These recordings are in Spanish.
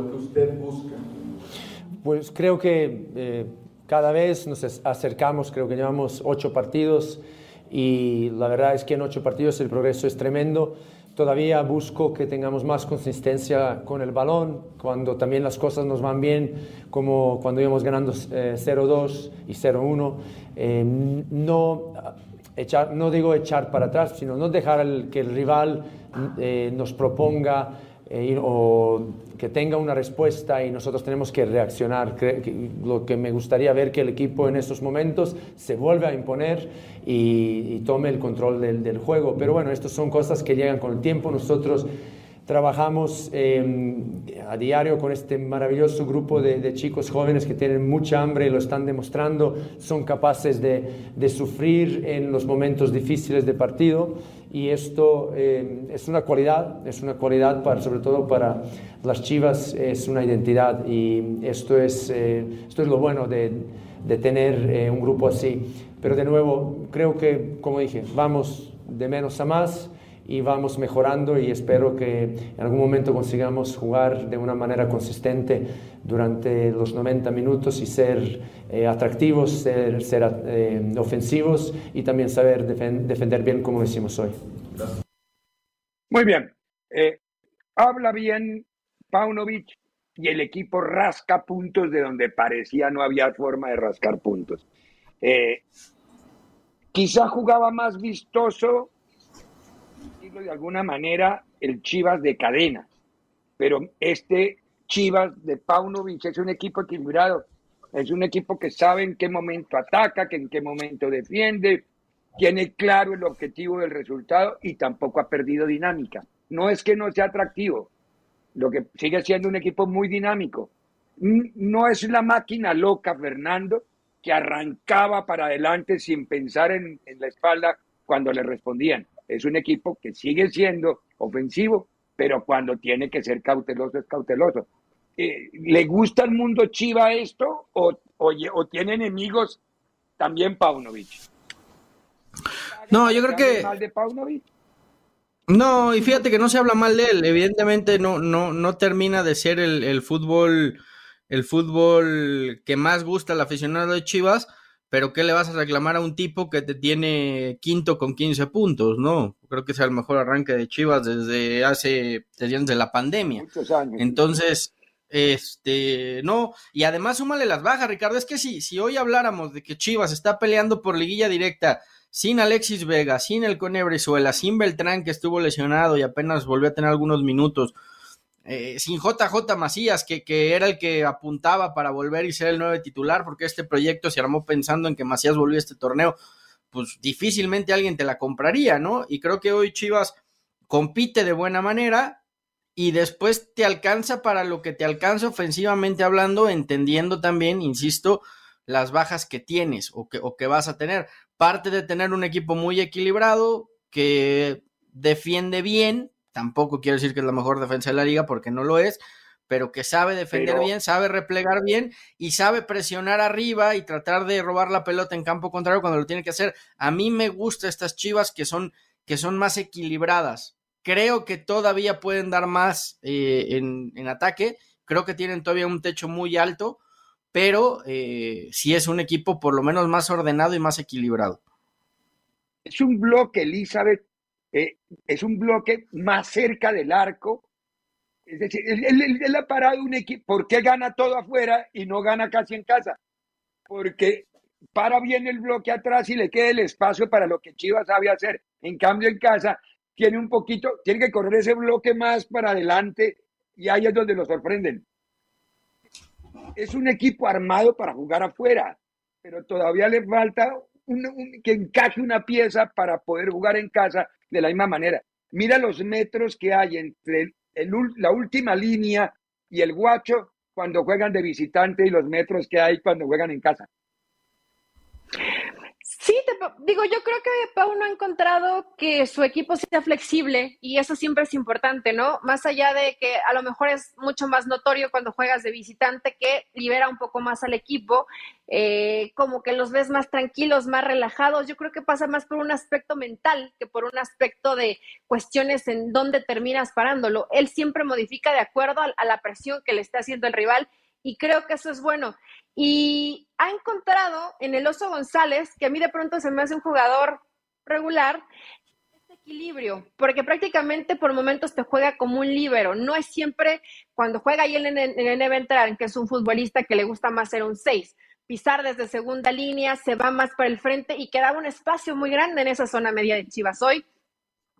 Lo que usted busca? Pues creo que eh, cada vez nos acercamos, creo que llevamos ocho partidos y la verdad es que en ocho partidos el progreso es tremendo. Todavía busco que tengamos más consistencia con el balón, cuando también las cosas nos van bien, como cuando íbamos ganando 0-2 eh, y 0-1. Eh, no, echar, no digo echar para atrás, sino no dejar que el rival nos proponga eh, o que tenga una respuesta y nosotros tenemos que reaccionar. Lo que me gustaría ver que el equipo en estos momentos se vuelva a imponer y, tome el control del, juego. Pero bueno, estas son cosas que llegan con el tiempo. Nosotros trabajamos em, a diario con este maravilloso grupo de, chicos jóvenes que tienen mucha hambre y lo están demostrando, son capaces de, de sufrir en los momentos difíciles de partido y esto em, es una cualidad, es una cualidad para, sobre todo para las Chivas, es una identidad y esto es, eh, esto es lo bueno de, de tener eh, un grupo así. Pero de nuevo, creo que, como dije, vamos de menos a más y vamos mejorando y espero que en algún momento consigamos jugar de una manera consistente durante los 90 minutos y ser eh, atractivos, ser, ser eh, ofensivos y también saber defender bien como lo hicimos hoy. Muy bien. Eh, habla bien Paunovic y el equipo rasca puntos de donde parecía no había forma de rascar puntos. quizá jugaba más vistoso de alguna manera, el Chivas de cadena. Pero este Chivas de Paunovic es un equipo equilibrado. Es un equipo que sabe en qué momento ataca, que en qué momento defiende, tiene claro el objetivo del resultado y tampoco ha perdido dinámica. No es que no sea atractivo, lo que sigue siendo un equipo muy dinámico. No es la máquina loca, Fernando, que arrancaba para adelante sin pensar en, en la espalda cuando le respondían es un equipo que sigue siendo ofensivo, pero cuando tiene que ser cauteloso es cauteloso. Eh, ¿Le gusta al mundo Chiva esto o, o, tiene enemigos también Paunovic? No, yo creo que... Mal de Paunovic? No, y fíjate que no se habla mal de él. Evidentemente no, no, no termina de ser el, el fútbol, el fútbol que más gusta al aficionado de Chivas, pero ¿qué le vas a reclamar a un tipo que te tiene quinto con 15 puntos? No, creo que es el mejor arranque de Chivas desde hace, desde la pandemia. Muchos años. Entonces, este, no, y además súmale las bajas, Ricardo, es que si, si hoy habláramos de que Chivas está peleando por liguilla directa sin Alexis Vega, sin el Conebrezuela, sin Beltrán que estuvo lesionado y apenas volvió a tener algunos minutos, eh, sin JJ Macías, que, era el que apuntaba para volver y ser el nuevo titular, porque este proyecto se armó pensando en que Macías volvió a este torneo, pues difícilmente alguien te la compraría, ¿no? Y creo que hoy Chivas compite de buena manera y después te alcanza para lo que te alcanza ofensivamente hablando, entendiendo también, insisto, las bajas que tienes o que vas a tener. Parte de tener un equipo muy equilibrado, que defiende bien, Tampoco quiero decir que es la mejor defensa de la liga porque no lo es, pero que sabe defender bien, sabe replegar bien y sabe presionar arriba y tratar de robar la pelota en campo contrario cuando lo tiene que hacer. A mí me gustan estas Chivas que son que son más equilibradas. Creo que todavía pueden dar más eh, en, ataque. Creo que tienen todavía un techo muy alto, pero eh, sí es un equipo por lo menos más ordenado y más equilibrado. Es un bloque, Elizabeth, eh, es un bloque más cerca del arco. Es decir, él, ha parado un equipo. ¿Por qué gana todo afuera y no gana casi en casa? Porque para bien el bloque atrás y le queda el espacio para lo que Chivas sabe hacer. En cambio, en casa tiene un poquito, tiene que correr ese bloque más para adelante y ahí es donde lo sorprenden. Es un equipo armado para jugar afuera, pero todavía le falta que encaje una pieza para poder jugar en casa de la misma manera. Mira los metros que hay entre la última línea y el guacho cuando juegan de visitante y los metros que hay cuando juegan en casa. Sí, digo, yo creo que Pau no ha encontrado que su equipo sea flexible y eso siempre es importante, ¿no? Más allá de que a lo mejor es mucho más notorio cuando juegas de visitante que libera un poco más al equipo, eh, como que los ves más tranquilos, más relajados. Yo creo que pasa más por un aspecto mental que por un aspecto de cuestiones en dónde terminas parándolo. Él siempre modifica de acuerdo a, a la presión que le está haciendo el rival y creo que eso es bueno. Y ha encontrado en el Oso González, que a mí de pronto se me hace un jugador regular, este equilibrio, porque prácticamente por momentos te juega como un líbero, no es siempre cuando juega ahí en el, en el que es un futbolista que le gusta más ser un 6, pisar desde segunda línea, se va más para el frente y queda un espacio muy grande en esa zona media de Chivas hoy.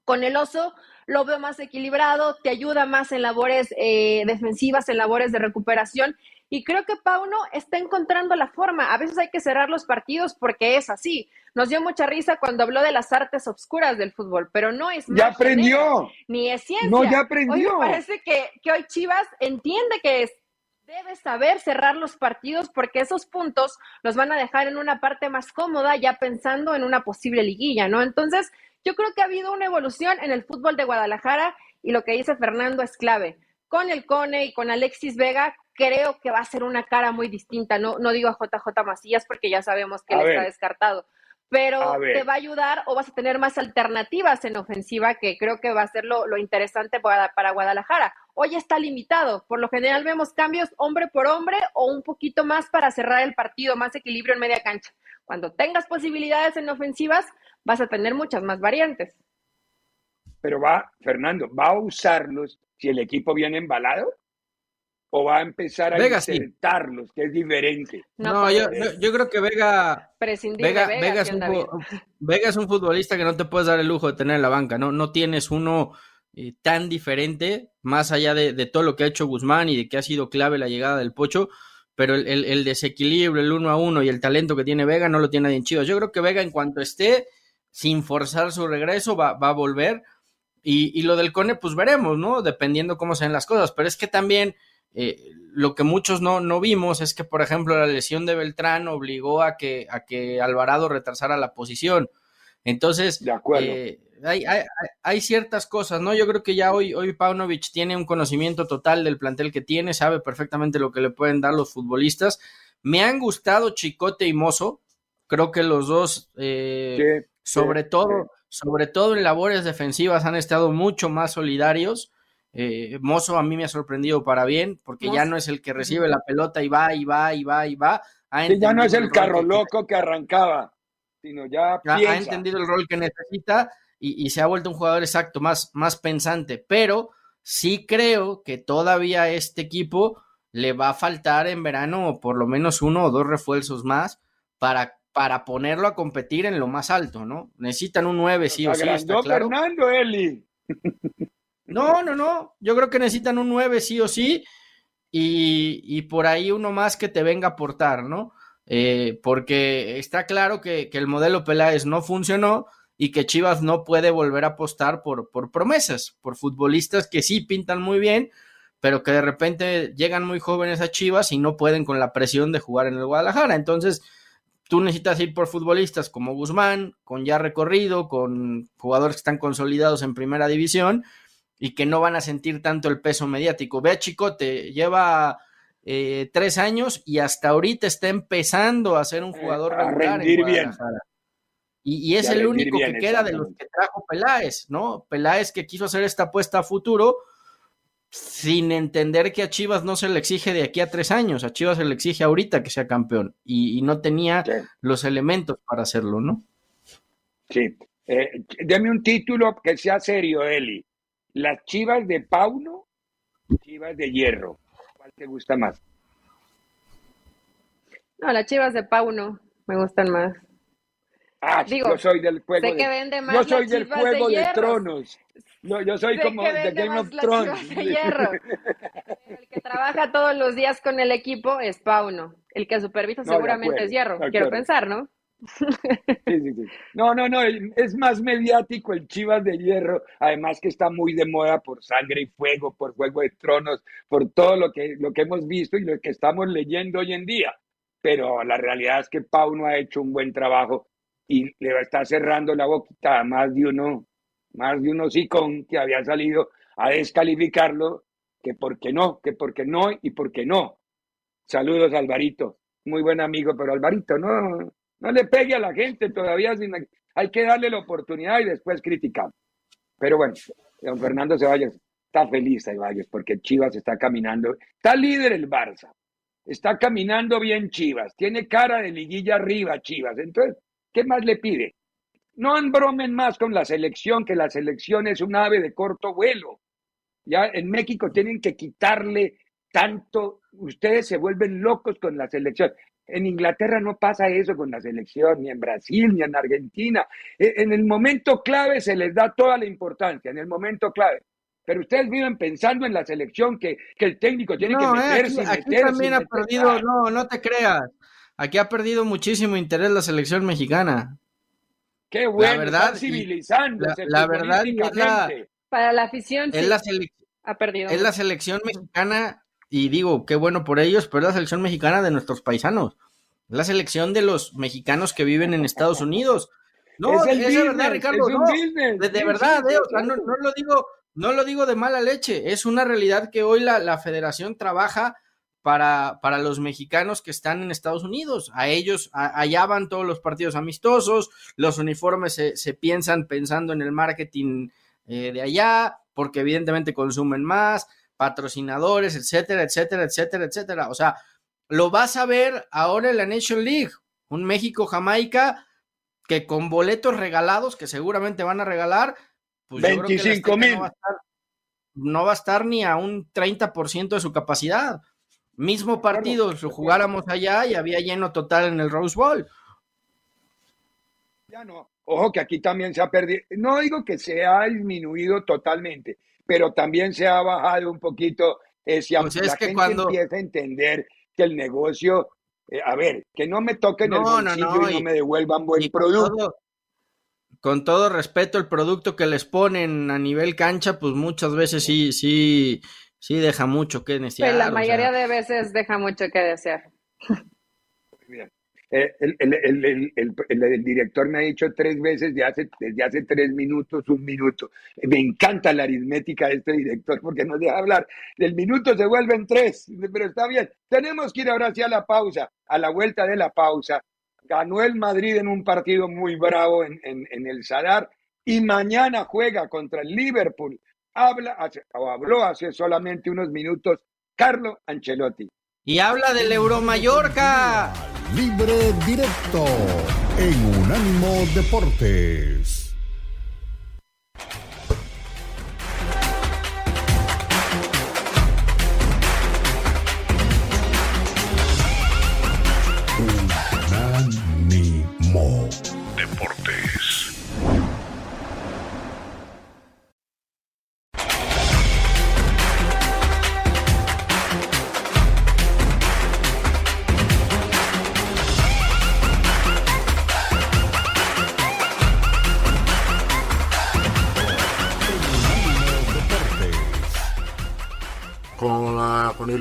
Con el oso lo veo más equilibrado, te ayuda más en labores eh, defensivas, en labores de recuperación y creo que Pauno está encontrando la forma. A veces hay que cerrar los partidos porque es así. Nos dio mucha risa cuando habló de las artes obscuras del fútbol, pero no es Ya aprendió. ni es ciencia. No, ya aprendió. Hoy me parece que, que hoy Chivas entiende que es, debe saber cerrar los partidos porque esos puntos los van a dejar en una parte más cómoda ya pensando en una posible liguilla, ¿no? Entonces, yo creo que ha habido una evolución en el fútbol de Guadalajara y lo que dice Fernando es clave. Con el Cone y con Alexis Vega, creo que va a ser una cara muy distinta. No, no digo a JJ Macías porque ya sabemos que él está descartado, pero te va a ayudar o vas a tener más alternativas en ofensiva que creo que va a ser lo, interesante para, para, Guadalajara. Hoy está limitado, por lo general vemos cambios hombre por hombre o un poquito más para cerrar el partido, más equilibrio en media cancha. Cuando tengas posibilidades en ofensivas, vas a tener muchas más variantes. Pero va, Fernando, ¿va a usarlos si el equipo viene embalado? o va a empezar a Vega, insertarlos, que es diferente. No, yo, creo que Vega, Vega, Vega, es un, Vega, es un, futbolista que no te puedes dar el lujo de tener en la banca, no, no tienes uno eh, tan diferente, más allá de, todo lo que ha hecho Guzmán y de que ha sido clave la llegada del Pocho, pero el, desequilibrio, el uno a uno y el talento que tiene Vega no lo tiene nadie en Chivas. Yo creo que Vega en cuanto esté, sin forzar su regreso, va, va a volver. Y, y, lo del Cone, pues veremos, ¿no? Dependiendo cómo sean las cosas. Pero es que también eh, lo que muchos no, no, vimos es que, por ejemplo, la lesión de Beltrán obligó a que, a que Alvarado retrasara la posición. Entonces, eh, hay, hay, hay, ciertas cosas, ¿no? Yo creo que ya hoy, hoy Paunovic tiene un conocimiento total del plantel que tiene, sabe perfectamente lo que le pueden dar los futbolistas. Me han gustado Chicote y Mozo, creo que los dos, eh, sobre todo, sobre todo en labores defensivas, han estado mucho más solidarios. Eh, Mozo a mí me ha sorprendido para bien, porque ya no es el que recibe la pelota y va, y va, y va, y va. ya no es el carro loco que arrancaba, sino ya, ha entendido el rol que necesita y, se ha vuelto un jugador exacto, más, más pensante. Pero sí creo que todavía este equipo le va a faltar en verano por lo menos uno o dos refuerzos más para, para ponerlo a competir en lo más alto, ¿no? Necesitan un 9, sí o sí, está claro. Fernando Eli. No, no, no. Yo creo que necesitan un 9 sí o sí. Y, por ahí uno más que te venga a aportar, ¿no? Eh, porque está claro que, el modelo Peláez no funcionó y que Chivas no puede volver a apostar por, por promesas, por futbolistas que sí pintan muy bien, pero que de repente llegan muy jóvenes a Chivas y no pueden con la presión de jugar en el Guadalajara. Entonces, tú necesitas ir por futbolistas como Guzmán, con ya recorrido, con jugadores que están consolidados en primera división y que no van a sentir tanto el peso mediático. Ve a Chicote, lleva eh, tres años y hasta ahorita está empezando a ser un eh, jugador regular en Guadalajara. Y, es el único que queda de los que trajo Peláez, ¿no? Peláez que quiso hacer esta apuesta a futuro sin entender que a Chivas no se le exige de aquí a tres años, a Chivas se le exige ahorita que sea campeón y, no tenía los elementos para hacerlo, ¿no? Sí. Eh, deme un título que sea serio, Eli. ¿Las chivas de Pauno chivas de hierro? ¿Cuál te gusta más? No, las chivas de Pauno me gustan más. Ah, yo soy del juego. de, vende más yo soy del juego de, tronos. No, yo soy como de Game of Thrones. el que trabaja todos los días con el equipo es Pauno. El que supervisa seguramente es Hierro. Quiero pensar, ¿no? No, no, no, es más mediático el Chivas de Hierro, además que está muy de moda por sangre y fuego, por Juego de Tronos, por todo lo que, lo que hemos visto y lo que estamos leyendo hoy en día. Pero la realidad es que Pau no ha hecho un buen trabajo y le va a estar cerrando la boquita a más de uno, más de uno con que había salido a descalificarlo, que por qué no, que por qué no y por qué no. Saludos, Alvarito. Muy buen amigo, pero Alvarito, no, no le pegue a la gente todavía. hay que darle la oportunidad y después criticar. Pero bueno, don Fernando Ceballos está feliz, Ceballos, porque Chivas está caminando. Está líder el Barça. Está caminando bien Chivas. Tiene cara de liguilla arriba Chivas. Entonces, ¿qué más le pide? No embromen más con la selección, que la selección es un ave de corto vuelo. Ya en México tienen que quitarle tanto, ustedes se vuelven locos con la selección. En Inglaterra no pasa eso con la selección, ni en Brasil, ni en Argentina. E, en el momento clave se les da toda la importancia, en el momento clave. Pero ustedes viven pensando en la selección que, el técnico tiene que meterse. Eh, aquí, aquí también ha perdido, no, no te creas. Aquí ha perdido muchísimo interés la selección mexicana. Qué bueno, la verdad, civilizando. La, verdad, para la afición, es la ha perdido. Es la selección mexicana y digo, qué bueno por ellos, pero es la selección mexicana de nuestros paisanos. Es la selección de los mexicanos que viven en Estados Unidos. No, es, verdad, Ricardo. de, verdad, eh, no, lo digo, no lo digo de mala leche. Es una realidad que hoy la, federación trabaja para, para, los mexicanos que están en Estados Unidos. A ellos, allá van todos los partidos amistosos, los uniformes se, piensan pensando en el marketing eh, de allá, porque evidentemente consumen más patrocinadores, etcétera, etcétera, etcétera, etcétera. O sea, lo vas a ver ahora en la Nation League, un México-Jamaica que con boletos regalados, que seguramente van a regalar, pues 25 mil. No, va a estar ni a un 30% de su capacidad. Mismo partido, si lo jugáramos allá y había lleno total en el Rose Bowl. Ya no. Ojo que aquí también se ha perdido. No digo que se ha disminuido totalmente, pero también se ha bajado un poquito ese pues la que gente cuando... empieza a entender que el negocio, eh, a ver, que no me toquen el bolsillo y, no me devuelvan buen producto. con todo respeto, el producto que les ponen a nivel cancha, pues muchas veces sí, sí, sí deja mucho que desear. Pues la mayoría de veces deja mucho que desear. Bien. Eh, el, el, el, el, director me ha dicho tres veces de hace, desde hace tres minutos, un minuto. Me encanta la aritmética de este director porque nos deja hablar. Del minuto se vuelven tres, pero está bien. Tenemos que ir ahora hacia la pausa. A la vuelta de la pausa, ganó el Madrid en un partido muy bravo en, en, en el Sadar y mañana juega contra el Liverpool. Habla, o habló hace solamente unos minutos Carlo Ancelotti. Y habla del Euro Mallorca. Libre directo en Unánimo Deportes.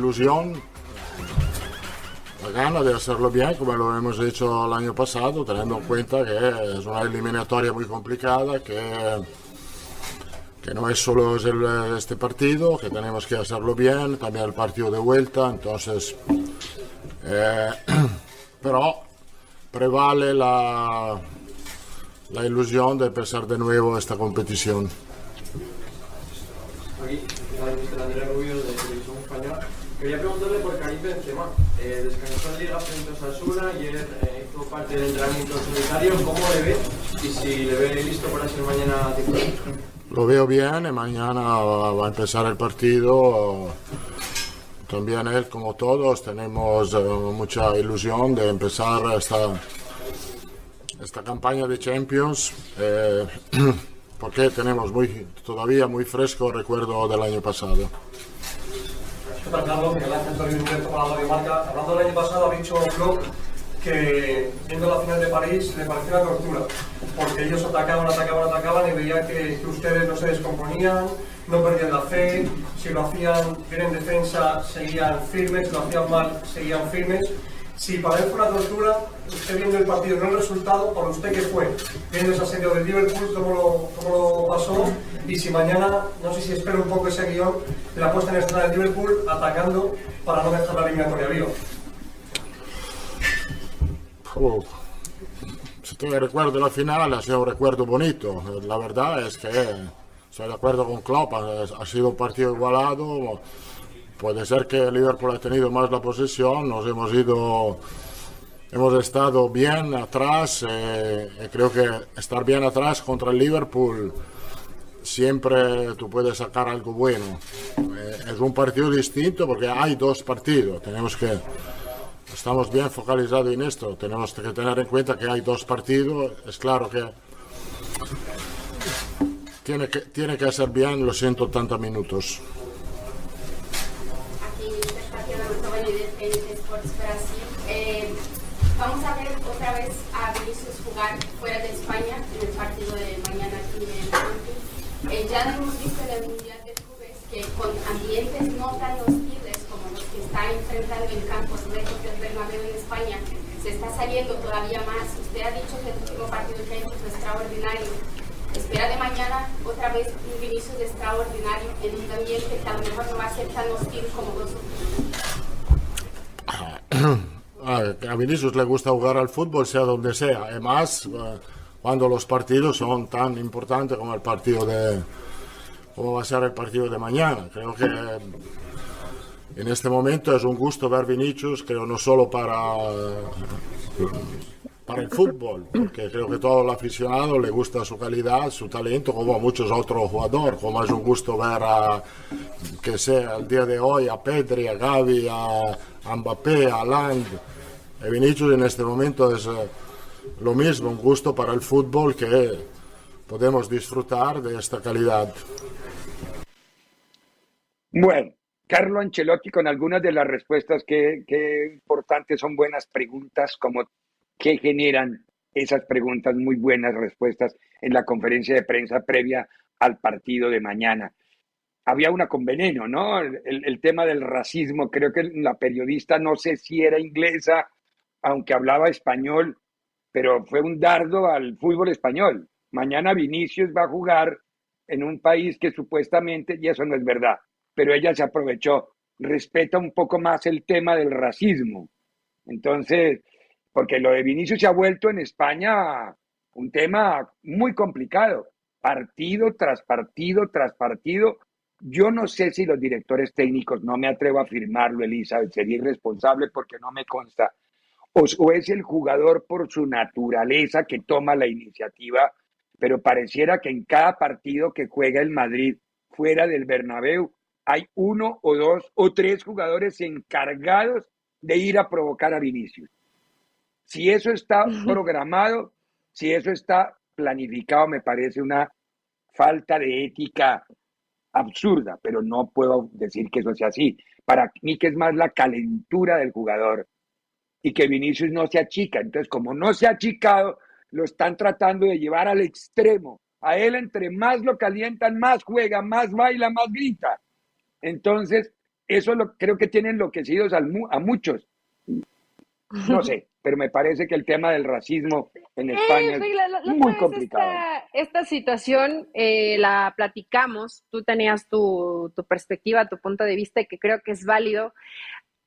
Ilusión, la gana de hacerlo bien como lo hemos hecho el año pasado, teniendo en cuenta que es una eliminatoria muy complicada, que, que no es solo este partido, que tenemos que hacerlo bien, también el partido de vuelta, entonces, eh, pero prevale la, la ilusión de empezar de nuevo esta competición. Quería preguntarle por Karim Benzema. Eh, descansó en Liga frente a Sasuna, ayer eh, hizo parte del entrenamiento solitario. ¿Cómo le ve? Y si le ve listo para ser mañana titular. Lo veo bien, mañana va a empezar el partido. También él, como todos, tenemos eh, mucha ilusión de empezar esta, esta campaña de Champions, eh, porque tenemos muy, todavía muy fresco recuerdo del año pasado Hablando del año pasado, ha dicho Klopp que viendo la final de París le pareció una tortura, porque ellos atacaban, atacaban, atacaban y veía que, que ustedes no se descomponían, no perdían la fe, si lo hacían bien en defensa seguían firmes, si lo hacían mal seguían firmes. Si para él fue una tortura, usted viendo el partido, no el resultado, ¿para usted qué fue? Viendo ese asedio del Liverpool, ¿cómo lo, cómo lo pasó? Y si mañana, no sé si espero un poco ese guion, la puesta en escena del Liverpool atacando para no dejar la eliminatoria viva. Oh. Si te recuerdo la final, ha sido un recuerdo bonito. La verdad es que estoy de acuerdo con Klopp, ha, sido un partido igualado. Puede ser que Liverpool ha tenido más la posesión, nos hemos ido, hemos estado bien atrás. eh, creo que estar bien atrás contra el Liverpool siempre tú puedes sacar algo bueno. Eh, es un partido distinto porque hay dos partidos. Tenemos que estamos bien focalizados en esto. Tenemos que tener en cuenta que hay dos partidos. Es claro que tiene que, tiene que hacer bien los 180 minutos. aquí Tatiana Montoya de TNT Sports Brasil. Eh, vamos a ver otra vez a Vinicius jugar fuera de España en el partido de mañana aquí en Camping. Eh, ya hemos visto en el Mundial de Clubes que con ambientes no tan hostiles como los que está enfrentando en campos lejos del Bernabéu en España, se está saliendo todavía más. Usted ha dicho que el último partido que ha hecho fue extraordinario. Espera de mañana otra vez un Vinicius extraordinario en un ambiente que a lo mejor no va a ser tan hostil como los otros. A Vinicius le gusta jugar al fútbol, sea donde sea. Además, eh, cuando los partidos son tan importantes como el partido de. como va a ser el partido de mañana. Creo que eh, en este momento es un gusto ver Vinicius, creo no solo para. para el fútbol, porque creo que todo el aficionado le gusta su calidad, su talento, como a muchos otros jugadores, como es un gusto ver a, que sea el día de hoy, a Pedri, a Gavi, a, Mbappé, a Land. Y Vinicius en este momento es eh, lo mismo, un gusto para el fútbol que podemos disfrutar de esta calidad. Bueno, Carlo Ancelotti con algunas de las respuestas que, que importantes son buenas preguntas, como qué generan esas preguntas, muy buenas respuestas en la conferencia de prensa previa al partido de mañana. Había una con veneno, ¿no? El- el tema del racismo, creo que la periodista no sé si era inglesa, aunque hablaba español, pero fue un dardo al fútbol español. Mañana Vinicius va a jugar en un país que supuestamente, y eso no es verdad, pero ella se aprovechó, respeta un poco más el tema del racismo. Entonces, porque lo de Vinicius se ha vuelto en España un tema muy complicado, partido tras partido tras partido. Yo no sé si los directores técnicos, no me atrevo a afirmarlo, Elizabeth, sería irresponsable porque no me consta, o, o es el jugador por su naturaleza que toma la iniciativa, pero pareciera que en cada partido que juega el Madrid fuera del Bernabéu hay uno o dos o tres jugadores encargados de ir a provocar a Vinicius. Si eso está programado, si eso está planificado, me parece una falta de ética absurda, pero no puedo decir que eso sea así. Para mí que es más la calentura del jugador y que Vinicius no se achica. Entonces, como no se ha achicado, lo están tratando de llevar al extremo. A él, entre más lo calientan, más juega, más baila, más grita. Entonces, eso lo, creo que tiene enloquecidos al a muchos. No sé, pero me parece que el tema del racismo en España Eh, es muy complicado. Esta, esta situación eh, la platicamos, tú tenías tu, tu perspectiva, tu punto de vista, y que creo que es válido.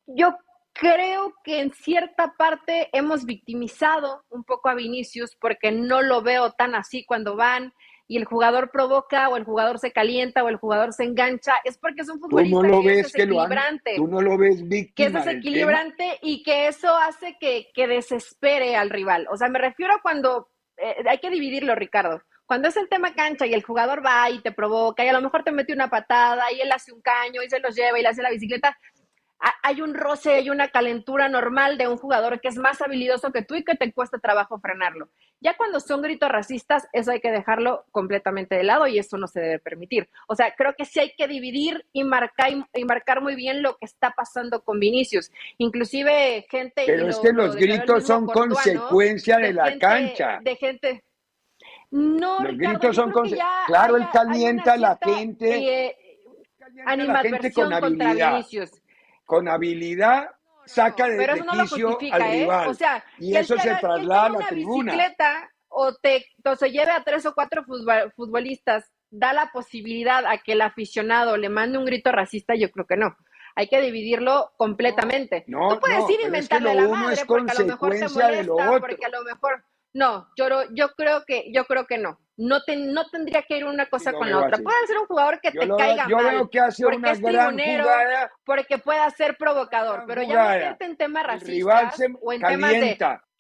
Yo creo que en cierta parte hemos victimizado un poco a Vinicius porque no lo veo tan así cuando van y el jugador provoca o el jugador se calienta o el jugador se engancha, es porque es un futbolista no lo que es ves que lo han, desequilibrante tú no lo ves que es víctima del tema. desequilibrante y que eso hace que, que desespere al rival. O sea, me refiero a cuando eh, hay que dividirlo, Ricardo. Cuando es el tema cancha y el jugador va y te provoca y a lo mejor te mete una patada y él hace un caño y se los lleva y le hace la bicicleta, hay un roce, hay una calentura normal de un jugador que es más habilidoso que tú y que te cuesta trabajo frenarlo. Ya cuando son gritos racistas, eso hay que dejarlo completamente de lado y eso no se debe permitir. O sea, creo que sí hay que dividir y marcar, y marcar muy bien lo que está pasando con Vinicius. Inclusive gente... Pero es que los gritos son consecuencia de, la cancha. De gente... No, los gritos son consecuencia. Claro, él calienta a la gente. Eh, animadversión con habilidad. Vinicius con habilidad saca de pero eso no lo al ¿eh? rival. O sea, y eso se traslada a la tribuna. O te, o se lleve a tres o cuatro futbolistas, da la posibilidad a que el aficionado le mande un grito racista, yo creo que no. Hay que dividirlo completamente. No, puedes ir inventarle la madre porque a lo mejor te molesta, porque a lo mejor no, yo, yo creo que yo creo que no. No, te, no tendría que ir una cosa con la otra. Puede ser un jugador que te caiga yo mal. Veo que hace porque una es gran jugada, porque pueda ser provocador. Pero ya meterte en temas racistas o en temas de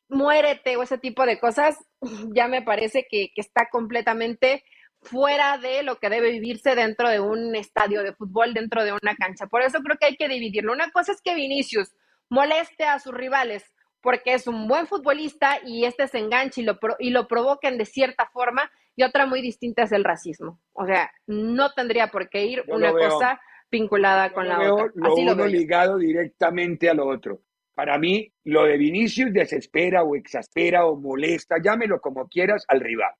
muérete o ese tipo de cosas, ya me parece que, que está completamente fuera de lo que debe vivirse dentro de un estadio de fútbol, dentro de una cancha. Por eso creo que hay que dividirlo. Una cosa es que Vinicius moleste a sus rivales porque es un buen futbolista y este se engancha y lo, y lo provoquen de cierta forma, y otra muy distinta es el racismo. O sea, no tendría por qué ir una cosa vinculada con la otra. Lo uno ligado directamente a lo otro. Para mí, lo de Vinicius desespera o exaspera o molesta, llámelo como quieras, al rival.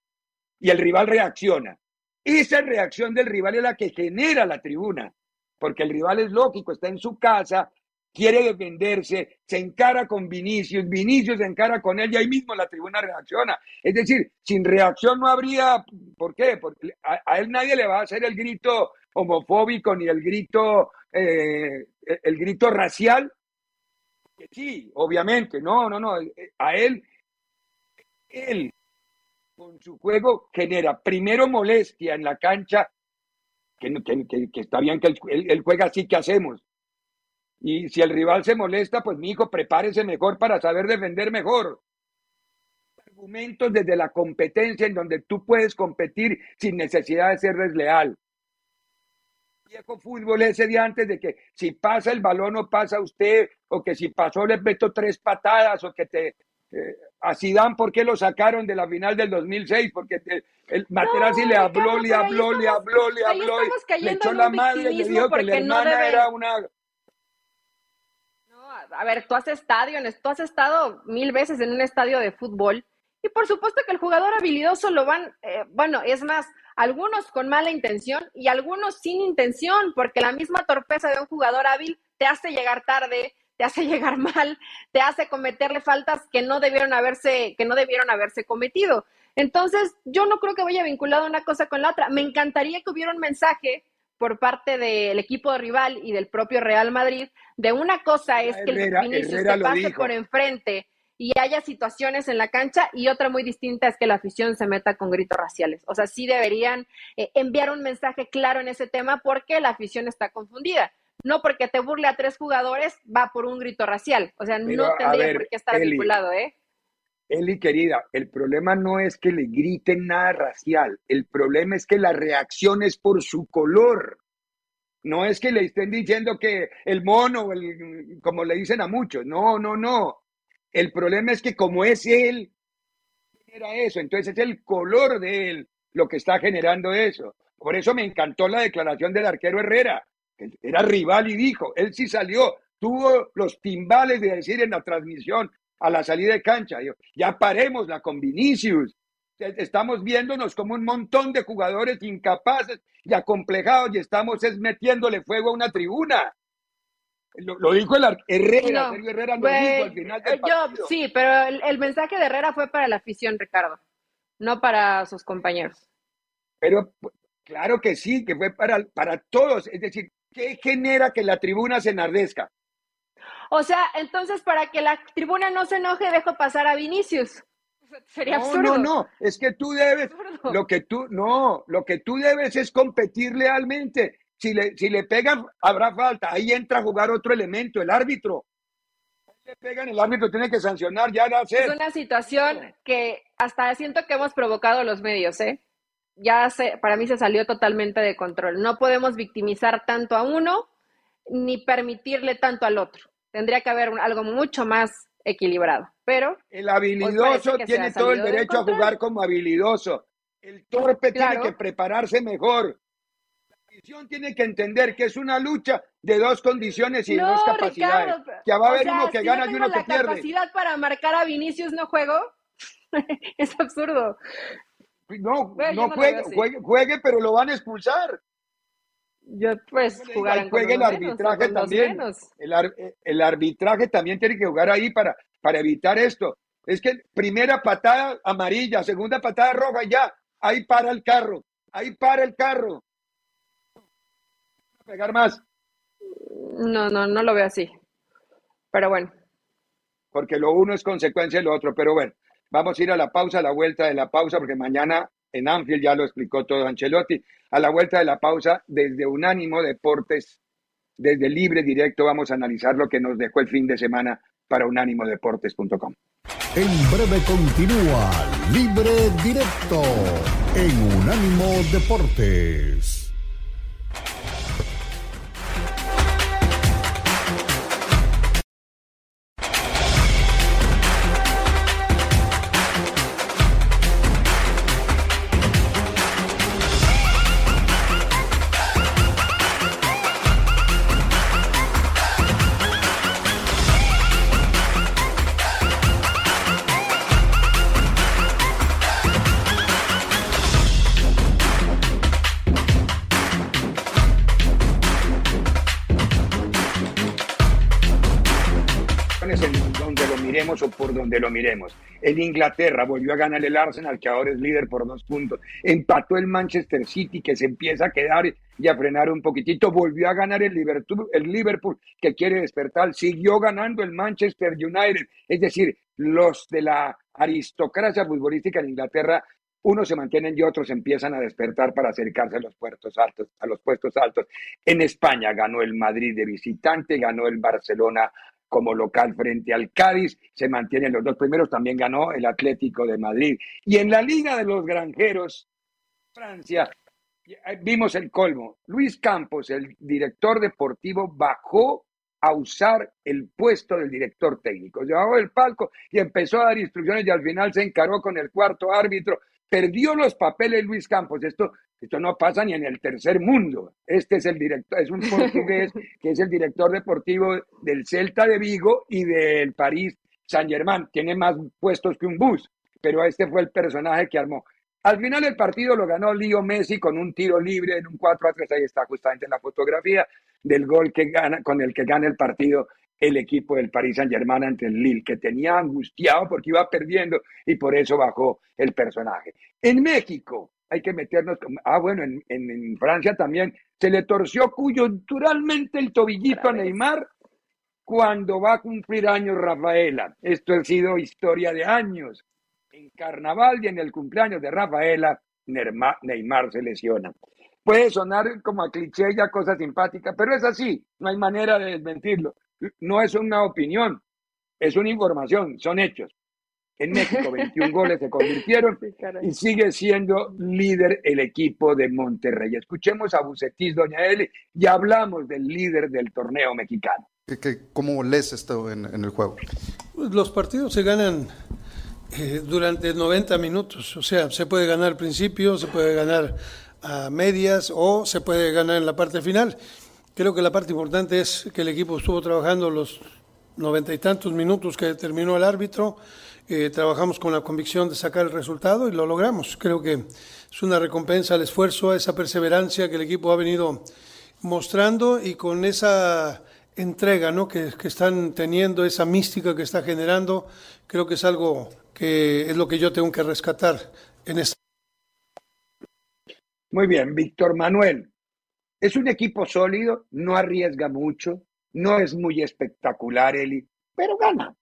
Y el rival reacciona. Esa reacción del rival es la que genera la tribuna, porque el rival es lógico, está en su casa, quiere defenderse, se encara con Vinicius, Vinicius se encara con él y ahí mismo la tribuna reacciona. Es decir, sin reacción no habría, ¿por qué? Porque a, él nadie le va a hacer el grito homofóbico ni el grito, eh, el grito racial. Sí, obviamente, no, no, no, a él, él con su juego genera primero molestia en la cancha, que, que, está bien que él juega así que hacemos, y si el rival se molesta, pues mi hijo, prepárese mejor para saber defender mejor. Argumentos desde la competencia en donde tú puedes competir sin necesidad de ser desleal. Viejo fútbol ese día antes de que si pasa el balón no pasa usted, o que si pasó le meto tres patadas, o que te... Eh, a Zidane, ¿por qué lo sacaron de la final del 2006? Porque el Materazzi le habló, le habló, le habló, le habló, le echó la madre, le dijo que la hermana era una a ver, tú has estadio, tú has estado mil veces en un estadio de fútbol y por supuesto que el jugador habilidoso lo van, eh, bueno, es más, algunos con mala intención y algunos sin intención, porque la misma torpeza de un jugador hábil te hace llegar tarde, te hace llegar mal, te hace cometerle faltas que no debieron haberse, que no debieron haberse cometido. Entonces, yo no creo que vaya vinculado una cosa con la otra. Me encantaría que hubiera un mensaje por parte del equipo rival y del propio Real Madrid, de una cosa es que el Vinicius te pase por enfrente y haya situaciones en la cancha y otra muy distinta es que la afición se meta con gritos raciales. O sea, sí deberían eh, enviar un mensaje claro en ese tema porque la afición está confundida. No porque te burle a tres jugadores va por un grito racial. O sea, no tendría por qué estar vinculado, ¿eh? Eli, querida, el problema no es que le griten nada racial, el problema es que la reacción es por su color. No es que le estén diciendo que el mono, el, como le dicen a muchos, no, no, no. El problema es que como es él, era eso, entonces es el color de él lo que está generando eso. Por eso me encantó la declaración del arquero Herrera, que era rival y dijo, él sí salió, tuvo los timbales de decir en la transmisión, a la salida de cancha. ya paremos la con Vinicius. Estamos viéndonos como un montón de jugadores incapaces y acomplejados y estamos es metiéndole fuego a una tribuna. Lo, dijo el Herrera, Herrera lo dijo al final del yo, Sí, pero el, mensaje de Herrera fue para la afición, Ricardo, no para sus compañeros. Pero claro que sí, que fue para, para todos. Es decir, ¿qué genera que la tribuna se enardezca? O sea, entonces para que la tribuna no se enoje, dejo pasar a Vinicius. Sería no, absurdo. No, no, es que tú debes, lo que tú, no, lo que tú debes es competir lealmente. Si le, si le pegan, habrá falta. Ahí entra a jugar otro elemento, el árbitro. Si le pegan, el árbitro tiene que sancionar, ya no Es una situación que hasta siento que hemos provocado los medios, ¿eh? Ya se, para mí se salió totalmente de control. No podemos victimizar tanto a uno ni permitirle tanto al otro. Tendría que haber algo mucho más equilibrado. Pero el habilidoso pues, tiene todo el derecho a jugar como habilidoso. El torpe tiene que prepararse mejor. La visión tiene que entender que es una lucha de dos condiciones y dos capacidades. que va a haber uno que gana y uno que pierde. la capacidad para marcar a Vinicius no juego? es absurdo. No, no, juegue, juegue, pero lo van a expulsar. Yo, pues, jugar juegue el arbitraje también. El, el, arbitraje también tiene que jugar ahí para, para evitar esto. Es que primera patada amarilla, segunda patada roja, ya, ahí para el carro, ahí para el carro. Pegar más. No, no, no lo veo así. Pero bueno. Porque lo uno es consecuencia de lo otro, pero bueno. Vamos a ir a la pausa, a la vuelta de la pausa, porque mañana en Anfield ya lo explicó todo Ancelotti. A la vuelta de la pausa, desde Unánimo Deportes, desde Libre Directo, vamos a analizar lo que nos dejó el fin de semana para unánimodeportes.com. En breve continúa Libre Directo en Unánimo Deportes. Donde lo miremos. En Inglaterra volvió a ganar el Arsenal, que ahora es líder por dos puntos. Empató el Manchester City, que se empieza a quedar y a frenar un poquitito. Volvió a ganar el Liverpool, el Liverpool, que quiere despertar. Siguió ganando el Manchester United. Es decir, los de la aristocracia futbolística en Inglaterra unos se mantienen y otros empiezan a despertar para acercarse a los puestos altos, a los puestos altos. En España ganó el Madrid de visitante, ganó el Barcelona como local frente al Cádiz, se mantienen los dos primeros, también ganó el Atlético de Madrid. Y en la Liga de los Granjeros, Francia, vimos el colmo. Luis Campos, el director deportivo, bajó a usar el puesto del director técnico. Llevaba el palco y empezó a dar instrucciones y al final se encaró con el cuarto árbitro. Perdió los papeles Luis Campos. Esto esto no pasa ni en el tercer mundo. Este es el director, es un portugués que es el director deportivo del Celta de Vigo y del París Saint-Germain. Tiene más puestos que un bus, pero este fue el personaje que armó. Al final el partido lo ganó Leo Messi con un tiro libre en un 4 a 3. Ahí está justamente la fotografía del gol que gana, con el que gana el partido el equipo del Paris Saint-Germain ante el Lille, que tenía angustiado porque iba perdiendo y por eso bajó el personaje. En México, hay que meternos. Ah, bueno, en, Francia también se le torció coyunturalmente el tobillito a Neymar cuando va a cumplir años Rafaela. Esto ha sido historia de años. En carnaval y en el cumpleaños de Rafaela, Neymar se lesiona. Puede sonar como a cliché y a cosa simpática, pero es así, no hay manera de desmentirlo. No es una opinión, es una información, son hechos. En México 21 goles se convirtieron y sigue siendo líder el equipo de Monterrey. Escuchemos a Bucetis, doña Eli, y hablamos del líder del torneo mexicano. ¿Cómo lees esto en, el juego? Pues los partidos se ganan eh, durante 90 minutos, o sea, se puede ganar al principio, se puede ganar a medias o se puede ganar en la parte final. Creo que la parte importante es que el equipo estuvo trabajando los noventa y tantos minutos que terminó el árbitro eh, trabajamos con la convicción de sacar el resultado y lo logramos. Creo que es una recompensa al esfuerzo, a esa perseverancia que el equipo ha venido mostrando y con esa entrega ¿no? que, que están teniendo, esa mística que está generando, creo que es algo que es lo que yo tengo que rescatar en esta. Muy bien, Víctor Manuel. Es un equipo sólido, no arriesga mucho, no es muy espectacular, Eli, pero gana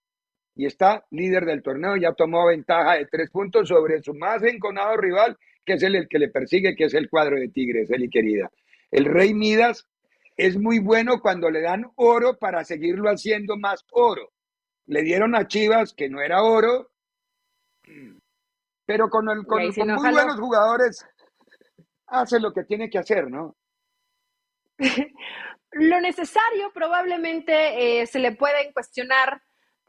y está líder del torneo, ya tomó ventaja de tres puntos sobre su más enconado rival, que es el, el que le persigue, que es el cuadro de Tigres, Eli querida. El Rey Midas es muy bueno cuando le dan oro para seguirlo haciendo más oro. Le dieron a Chivas que no era oro, pero con, el, con, muy buenos jugadores hace lo que tiene que hacer, ¿no? Lo necesario, probablemente eh, se le pueden cuestionar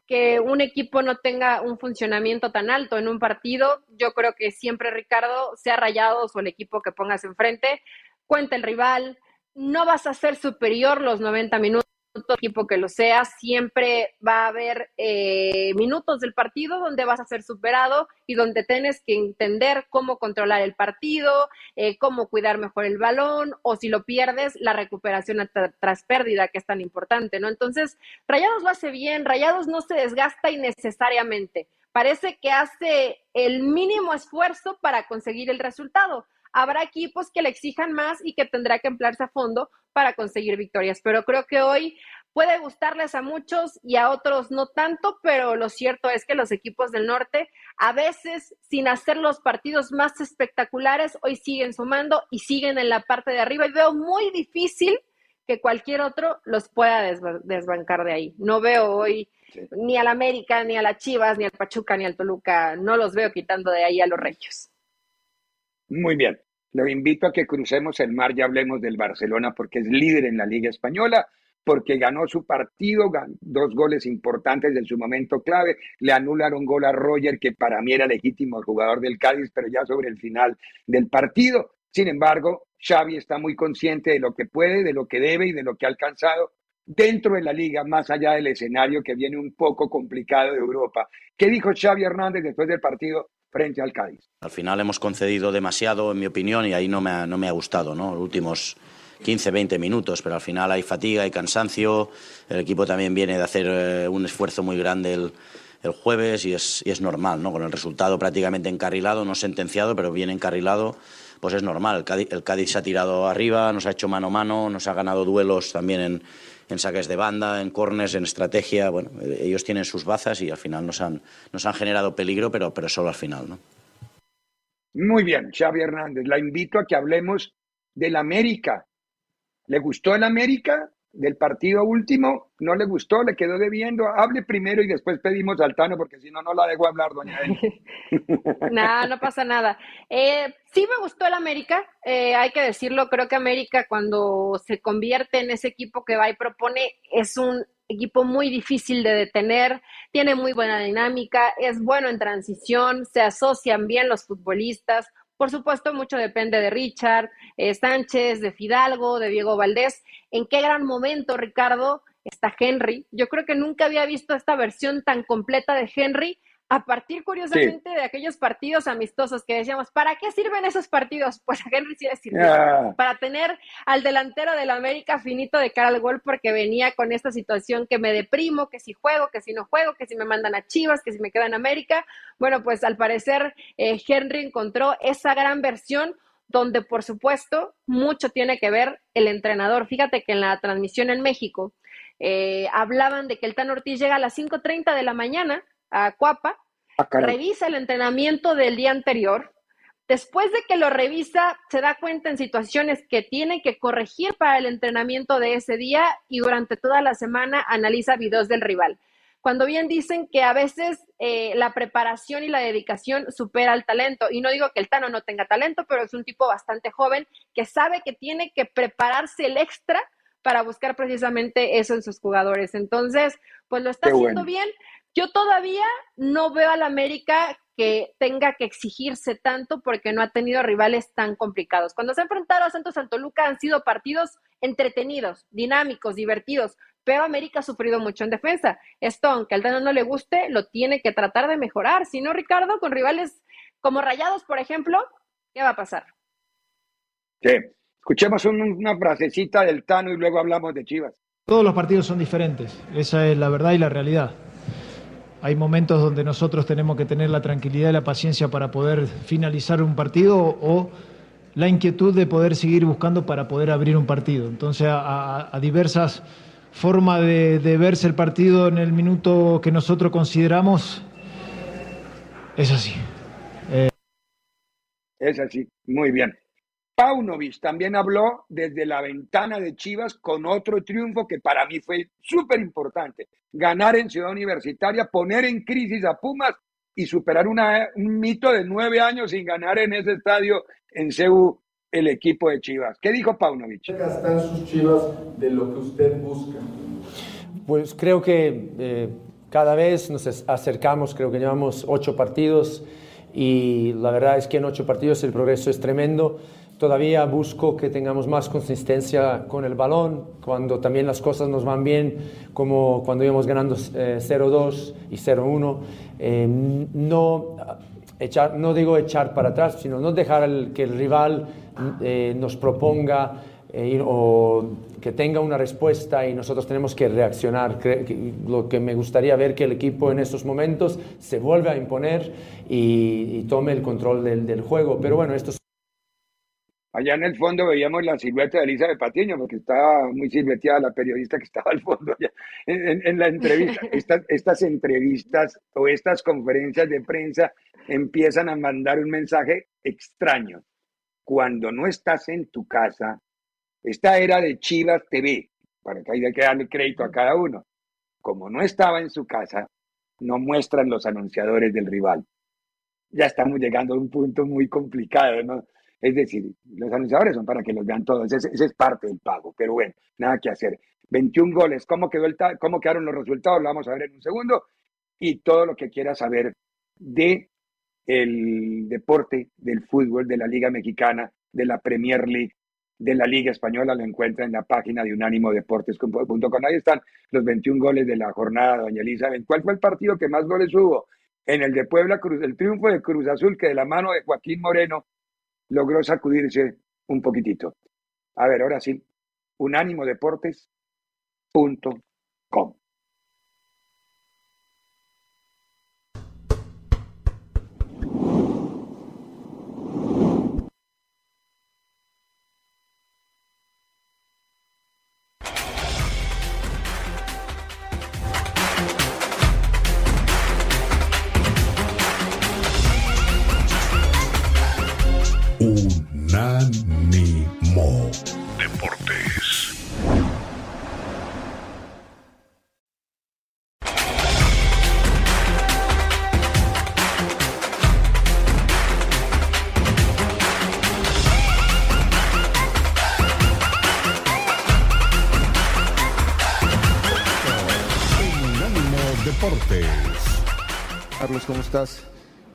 que un equipo no tenga un funcionamiento tan alto en un partido. Yo creo que siempre, Ricardo, sea Rayados o el equipo que pongas enfrente, cuenta el rival, no vas a ser superior los 90 minutos equipo que lo sea, siempre va a haber eh, minutos del partido donde vas a ser superado y donde tienes que entender cómo controlar el partido, eh, cómo cuidar mejor el balón o si lo pierdes, la recuperación tras pérdida, que es tan importante, ¿no? Entonces, Rayados lo hace bien, Rayados no se desgasta innecesariamente. Parece que hace el mínimo esfuerzo para conseguir el resultado. Habrá equipos que le exijan más y que tendrá que emplearse a fondo para conseguir victorias, pero creo que hoy puede gustarles a muchos y a otros no tanto, pero lo cierto es que los equipos del norte, a veces sin hacer los partidos más espectaculares, hoy siguen sumando y siguen en la parte de arriba y veo muy difícil que cualquier otro los pueda desbancar de ahí. No veo hoy ni al América, ni a la Chivas, ni al Pachuca, ni al Toluca, no los veo quitando de ahí a los Reyes. Muy bien. Lo invito a que crucemos el mar y hablemos del Barcelona porque es líder en la Liga Española, porque ganó su partido, dos goles importantes en su momento clave, le anularon gol a Roger, que para mí era legítimo jugador del Cádiz, pero ya sobre el final del partido. Sin embargo, Xavi está muy consciente de lo que puede, de lo que debe y de lo que ha alcanzado dentro de la liga, más allá del escenario que viene un poco complicado de Europa. ¿Qué dijo Xavi Hernández después del partido? Frente al Cádiz. Al final hemos concedido demasiado, en mi opinión, y ahí no me ha, no me ha gustado, ¿no? Los últimos 15, 20 minutos, pero al final hay fatiga, hay cansancio. El equipo también viene de hacer eh, un esfuerzo muy grande el, el jueves y es, es, normal, ¿no? Con el resultado prácticamente encarrilado, no sentenciado, pero bien encarrilado, pues es normal. El Cádiz, el Cádiz se ha tirado arriba, nos ha hecho mano a mano, nos ha ganado duelos también en, en saques de banda, en corners, en estrategia. Bueno, ellos tienen sus bazas y al final nos han, han generado peligro, pero, pero solo al final, ¿no? Muy bien, Xavi Hernández. La invito a que hablemos del América. ¿Le gustó el América? Del partido último, no le gustó, le quedó debiendo. Hable primero y después pedimos al Tano, porque si no, no la dejo hablar, doña no, no pasa nada. Eh, sí me gustó el América, eh, hay que decirlo, creo que América cuando se convierte en ese equipo que va y propone, es un equipo muy difícil de detener, tiene muy buena dinámica, es bueno en transición, se asocian bien los futbolistas, por supuesto, mucho depende de Richard, eh, Sánchez, de Fidalgo, de Diego Valdés. ¿En qué gran momento, Ricardo, está Henry? Yo creo que nunca había visto esta versión tan completa de Henry a partir, curiosamente, de aquellos partidos amistosos que decíamos, ¿para qué sirven esos partidos? Pues a Henry sí le sirvió. Ah. Para tener al delantero del América finito de cara al gol, porque venía con esta situación que me deprimo, que si juego, que si no juego, que si me mandan a Chivas, que si me quedo en América. Bueno, pues al parecer eh, Henry encontró esa gran versión donde, por supuesto, mucho tiene que ver el entrenador. Fíjate que en la transmisión en México eh, hablaban de que el Tan Ortiz llega a las 5.30 de la mañana a Cuapa, ah, revisa el entrenamiento del día anterior, después de que lo revisa, se da cuenta en situaciones que tiene que corregir para el entrenamiento de ese día y durante toda la semana analiza videos del rival. Cuando bien dicen que a veces eh, la preparación y la dedicación supera el talento, y no digo que el Tano no tenga talento, pero es un tipo bastante joven que sabe que tiene que prepararse el extra para buscar precisamente eso en sus jugadores. Entonces, pues lo está haciendo bien. Yo todavía no veo al América que tenga que exigirse tanto porque no ha tenido rivales tan complicados. Cuando se ha enfrentado a Santos Santoluca han sido partidos entretenidos, dinámicos, divertidos, pero América ha sufrido mucho en defensa. Esto, aunque al Dano no le guste, lo tiene que tratar de mejorar. Si no, Ricardo, con rivales como Rayados, por ejemplo, ¿qué va a pasar? Sí. Escuchemos una frasecita del Tano y luego hablamos de Chivas. Todos los partidos son diferentes, esa es la verdad y la realidad. Hay momentos donde nosotros tenemos que tener la tranquilidad y la paciencia para poder finalizar un partido o la inquietud de poder seguir buscando para poder abrir un partido. Entonces, a, diversas formas de, verse el partido en el minuto que nosotros consideramos, es así. Es así, muy bien. Paunovic también habló desde la ventana de Chivas con otro triunfo que para mí fue súper importante. Ganar en Ciudad Universitaria, poner en crisis a Pumas y superar un mito de nueve años sin ganar en ese estadio en CEU el equipo de Chivas. ¿Qué dijo Paunovic? están sus Chivas de lo que usted busca? Pues creo que eh, cada vez nos acercamos, creo que llevamos ocho partidos y la verdad es que en ocho partidos el progreso es tremendo. Todavía busco que tengamos más consistencia con el balón, cuando también las cosas nos van bien, como cuando íbamos ganando 0-2 eh, y 0-1. Eh, no, echar, no digo echar para atrás, sino no dejar que el rival eh, nos proponga o que tenga una respuesta y nosotros tenemos que reaccionar. Lo que me gustaría ver que el equipo en estos momentos se vuelva a imponer y, tome el control del, del, juego. Pero bueno, esto Allá en el fondo veíamos la silueta de Elizabeth Patiño, porque estaba muy silueteada la periodista que estaba al fondo allá en, la entrevista. Estas, estas entrevistas o estas conferencias de prensa empiezan a mandar un mensaje extraño. Cuando no estás en tu casa, esta era de Chivas TV, para que haya que darle crédito a cada uno. Como no estaba en su casa, no muestran los anunciadores del rival. Ya estamos llegando a un punto muy complicado, ¿no? Es decir, los anunciadores son para que los vean todos, ese, es parte del pago, pero bueno, nada que hacer. 21 goles, ¿cómo, quedó el ¿cómo quedaron los resultados? Lo vamos a ver en un segundo. Y todo lo que quiera saber de el deporte, del fútbol, de la Liga Mexicana, de la Premier League, de la Liga Española, lo encuentra en la página de unánimodeportes.com. Ahí están los 21 goles de la jornada, doña Elizabeth. ¿Cuál fue el partido que más goles hubo? En el de Puebla, Cruz, el triunfo de Cruz Azul, que de la mano de Joaquín Moreno logró sacudirse un poquitito. A ver, ahora sí, unánimodeportes.com.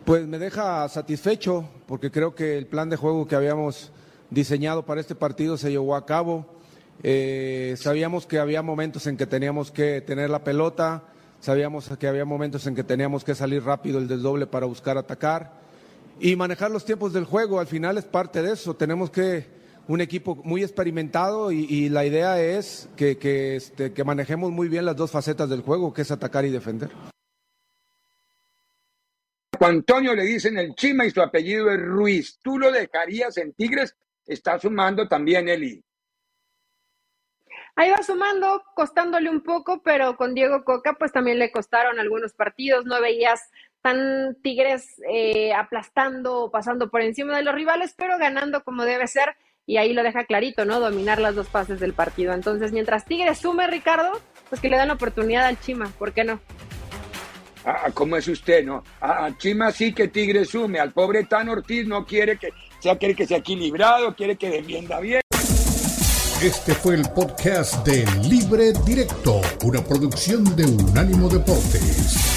Pues me deja satisfecho porque creo que el plan de juego que habíamos diseñado para este partido se llevó a cabo. Eh, sabíamos que había momentos en que teníamos que tener la pelota, sabíamos que había momentos en que teníamos que salir rápido el desdoble para buscar atacar y manejar los tiempos del juego. Al final es parte de eso. Tenemos que un equipo muy experimentado y, la idea es que, este, que manejemos muy bien las dos facetas del juego, que es atacar y defender. Antonio le dicen el Chima y su apellido es Ruiz. ¿Tú lo dejarías en Tigres? Está sumando también Eli. Ahí va sumando, costándole un poco, pero con Diego Coca pues también le costaron algunos partidos. No veías tan Tigres eh, aplastando o pasando por encima de los rivales, pero ganando como debe ser. Y ahí lo deja clarito, ¿no? Dominar las dos fases del partido. Entonces, mientras Tigres sume, Ricardo, pues que le dan la oportunidad al Chima, ¿por qué no? Ah, ¿Cómo es usted, no? A Chima sí que Tigre sume, al pobre Tan Ortiz no quiere que sea, quiere que sea equilibrado, quiere que defienda bien. Este fue el podcast de Libre Directo, una producción de Unánimo Deportes.